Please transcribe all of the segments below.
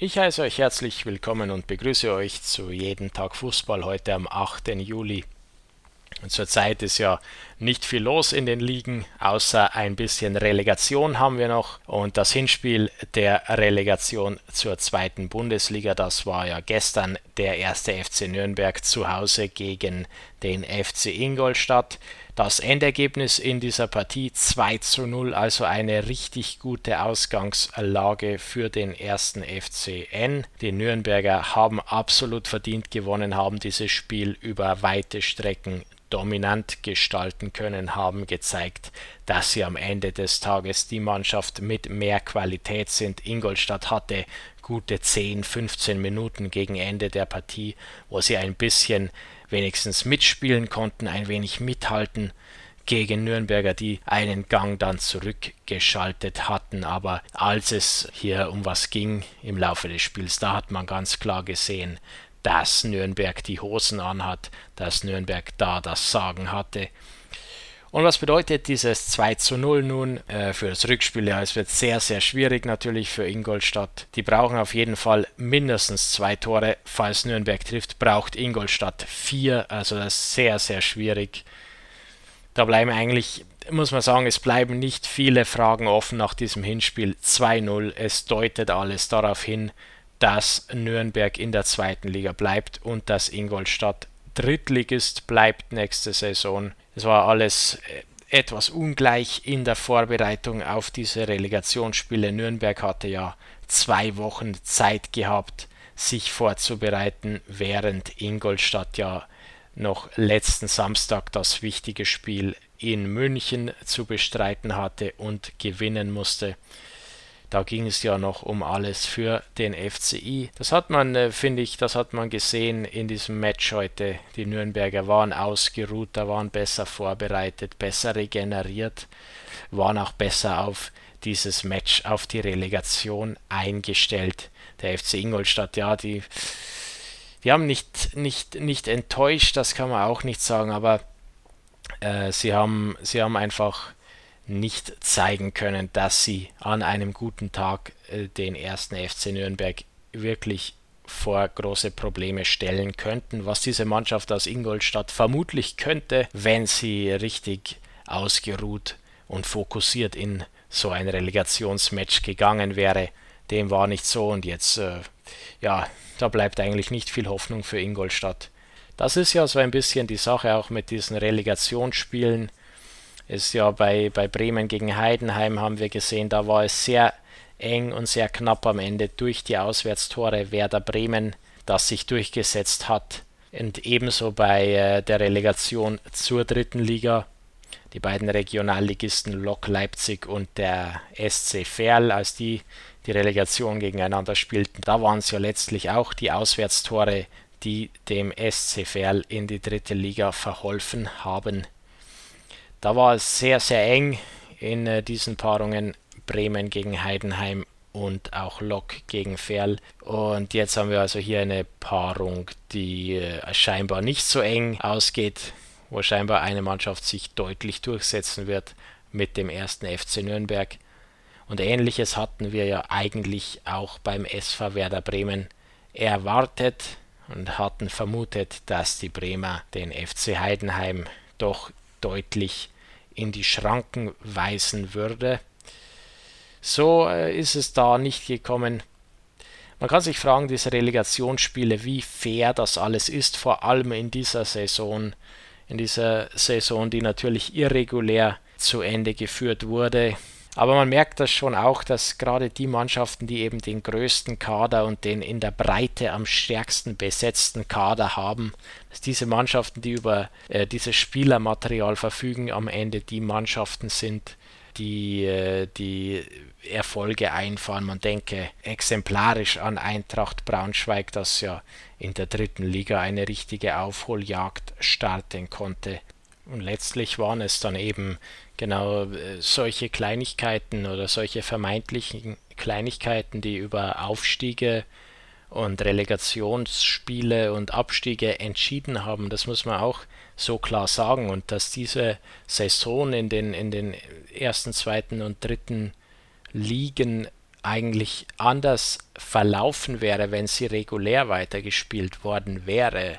Ich heiße euch herzlich willkommen und begrüße euch zu Jeden Tag Fußball heute am 8. Juli. Zurzeit ist ja nicht viel los in den Ligen, außer ein bisschen Relegation haben wir noch. Und das Hinspiel der Relegation zur zweiten Bundesliga, das war ja gestern der erste FC Nürnberg zu Hause gegen den FC Ingolstadt. Das Endergebnis in dieser Partie 2 zu 0, also eine richtig gute Ausgangslage für den ersten FCN. Die Nürnberger haben absolut verdient gewonnen, haben dieses Spiel über weite Strecken dominant gestalten können, haben gezeigt, dass sie am Ende des Tages die Mannschaft mit mehr Qualität sind. Ingolstadt hatte gute 10, 15 Minuten gegen Ende der Partie, wo sie ein bisschen wenigstens mitspielen konnten, ein wenig mithalten gegen Nürnberger, die einen Gang dann zurückgeschaltet hatten. Aber als es hier um was ging im Laufe des Spiels, da hat man ganz klar gesehen, dass Nürnberg die Hosen anhat, dass Nürnberg da das Sagen hatte. Und was bedeutet dieses 2 zu 0 nun äh, für das Rückspiel? Ja, es wird sehr, sehr schwierig natürlich für Ingolstadt. Die brauchen auf jeden Fall mindestens zwei Tore. Falls Nürnberg trifft, braucht Ingolstadt vier. Also das ist sehr, sehr schwierig. Da bleiben eigentlich, muss man sagen, es bleiben nicht viele Fragen offen nach diesem Hinspiel 2-0. Es deutet alles darauf hin, dass Nürnberg in der zweiten Liga bleibt und dass Ingolstadt Drittligist bleibt nächste Saison. Es war alles äh, etwas ungleich in der Vorbereitung auf diese Relegationsspiele. Nürnberg hatte ja zwei Wochen Zeit gehabt, sich vorzubereiten, während Ingolstadt ja noch letzten Samstag das wichtige Spiel in München zu bestreiten hatte und gewinnen musste. Da ging es ja noch um alles für den FCI. Das hat man, äh, finde ich, das hat man gesehen in diesem Match heute. Die Nürnberger waren ausgeruht, da waren besser vorbereitet, besser regeneriert, waren auch besser auf dieses Match, auf die Relegation eingestellt. Der FC Ingolstadt, ja, die, die haben nicht, nicht, nicht enttäuscht, das kann man auch nicht sagen, aber äh, sie, haben, sie haben einfach nicht zeigen können, dass sie an einem guten Tag äh, den ersten FC Nürnberg wirklich vor große Probleme stellen könnten, was diese Mannschaft aus Ingolstadt vermutlich könnte, wenn sie richtig ausgeruht und fokussiert in so ein Relegationsmatch gegangen wäre. Dem war nicht so und jetzt, äh, ja, da bleibt eigentlich nicht viel Hoffnung für Ingolstadt. Das ist ja so ein bisschen die Sache auch mit diesen Relegationsspielen ist ja bei, bei Bremen gegen Heidenheim haben wir gesehen, da war es sehr eng und sehr knapp am Ende durch die Auswärtstore Werder Bremen, das sich durchgesetzt hat. Und ebenso bei äh, der Relegation zur dritten Liga. Die beiden Regionalligisten Lok Leipzig und der SC Verl, als die die Relegation gegeneinander spielten, da waren es ja letztlich auch die Auswärtstore, die dem SC Verl in die dritte Liga verholfen haben. Da war es sehr, sehr eng in äh, diesen Paarungen. Bremen gegen Heidenheim und auch Lok gegen Ferl. Und jetzt haben wir also hier eine Paarung, die äh, scheinbar nicht so eng ausgeht, wo scheinbar eine Mannschaft sich deutlich durchsetzen wird mit dem ersten FC Nürnberg. Und ähnliches hatten wir ja eigentlich auch beim SV Werder Bremen erwartet und hatten vermutet, dass die Bremer den FC Heidenheim doch deutlich in die Schranken weisen würde. So äh, ist es da nicht gekommen. Man kann sich fragen, diese Relegationsspiele, wie fair das alles ist, vor allem in dieser Saison, in dieser Saison, die natürlich irregulär zu Ende geführt wurde. Aber man merkt das schon auch, dass gerade die Mannschaften, die eben den größten Kader und den in der Breite am stärksten besetzten Kader haben, dass diese Mannschaften, die über äh, dieses Spielermaterial verfügen, am Ende die Mannschaften sind, die äh, die Erfolge einfahren. Man denke exemplarisch an Eintracht Braunschweig, das ja in der dritten Liga eine richtige Aufholjagd starten konnte. Und letztlich waren es dann eben genau äh, solche Kleinigkeiten oder solche vermeintlichen Kleinigkeiten, die über Aufstiege und Relegationsspiele und Abstiege entschieden haben. Das muss man auch so klar sagen. Und dass diese Saison in den, in den ersten, zweiten und dritten Ligen eigentlich anders verlaufen wäre, wenn sie regulär weitergespielt worden wäre,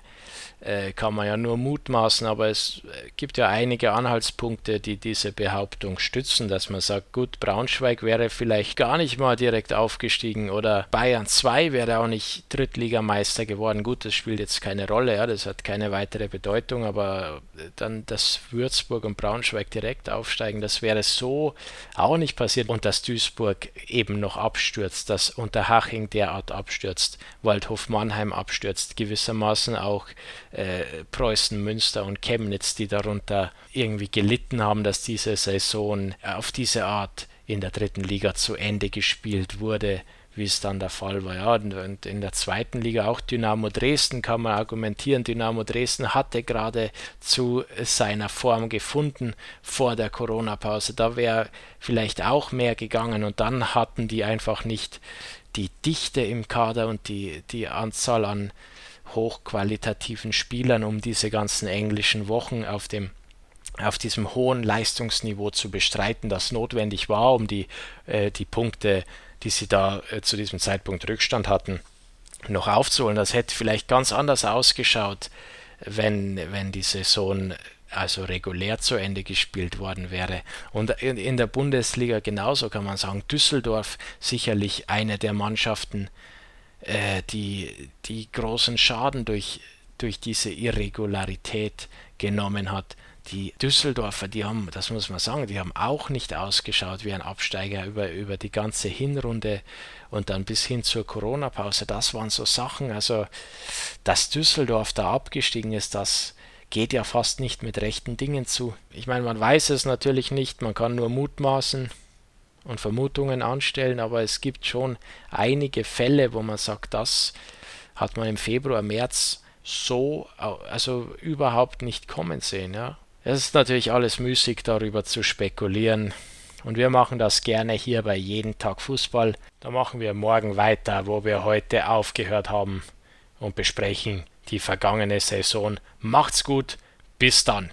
äh, kann man ja nur mutmaßen, aber es äh, gibt ja einige Anhaltspunkte, die diese Behauptung stützen, dass man sagt, gut, Braunschweig wäre vielleicht gar nicht mal direkt aufgestiegen oder Bayern 2 wäre auch nicht Drittligameister geworden. Gut, das spielt jetzt keine Rolle, ja, das hat keine weitere Bedeutung, aber dann, dass Würzburg und Braunschweig direkt aufsteigen, das wäre so auch nicht passiert und dass Duisburg eben noch abstürzt, dass Unterhaching derart abstürzt, Waldhof Mannheim abstürzt, gewissermaßen auch äh, Preußen, Münster und Chemnitz, die darunter irgendwie gelitten haben, dass diese Saison auf diese Art in der dritten Liga zu Ende gespielt wurde, wie es dann der Fall war. Ja, und in der zweiten Liga auch Dynamo Dresden kann man argumentieren. Dynamo Dresden hatte gerade zu seiner Form gefunden vor der Corona-Pause. Da wäre vielleicht auch mehr gegangen und dann hatten die einfach nicht die Dichte im Kader und die, die Anzahl an hochqualitativen Spielern, um diese ganzen englischen Wochen auf dem auf diesem hohen Leistungsniveau zu bestreiten, das notwendig war, um die, äh, die Punkte, die sie da äh, zu diesem Zeitpunkt Rückstand hatten, noch aufzuholen. Das hätte vielleicht ganz anders ausgeschaut, wenn, wenn die Saison also regulär zu Ende gespielt worden wäre. Und in, der Bundesliga genauso kann man sagen, Düsseldorf sicherlich eine der Mannschaften, äh, die, die großen Schaden durch, durch diese Irregularität genommen hat. Die Düsseldorfer, die haben, das muss man sagen, die haben auch nicht ausgeschaut wie ein Absteiger über, über die ganze Hinrunde und dann bis hin zur Corona-Pause. Das waren so Sachen, also dass Düsseldorf da abgestiegen ist, das geht ja fast nicht mit rechten Dingen zu. Ich meine, man weiß es natürlich nicht, man kann nur mutmaßen und Vermutungen anstellen, aber es gibt schon einige Fälle, wo man sagt, das hat man im Februar, März so also überhaupt nicht kommen sehen. Ja. Es ist natürlich alles müßig, darüber zu spekulieren. Und wir machen das gerne hier bei Jeden Tag Fußball. Da machen wir morgen weiter, wo wir heute aufgehört haben und besprechen die vergangene Saison. Macht's gut, bis dann.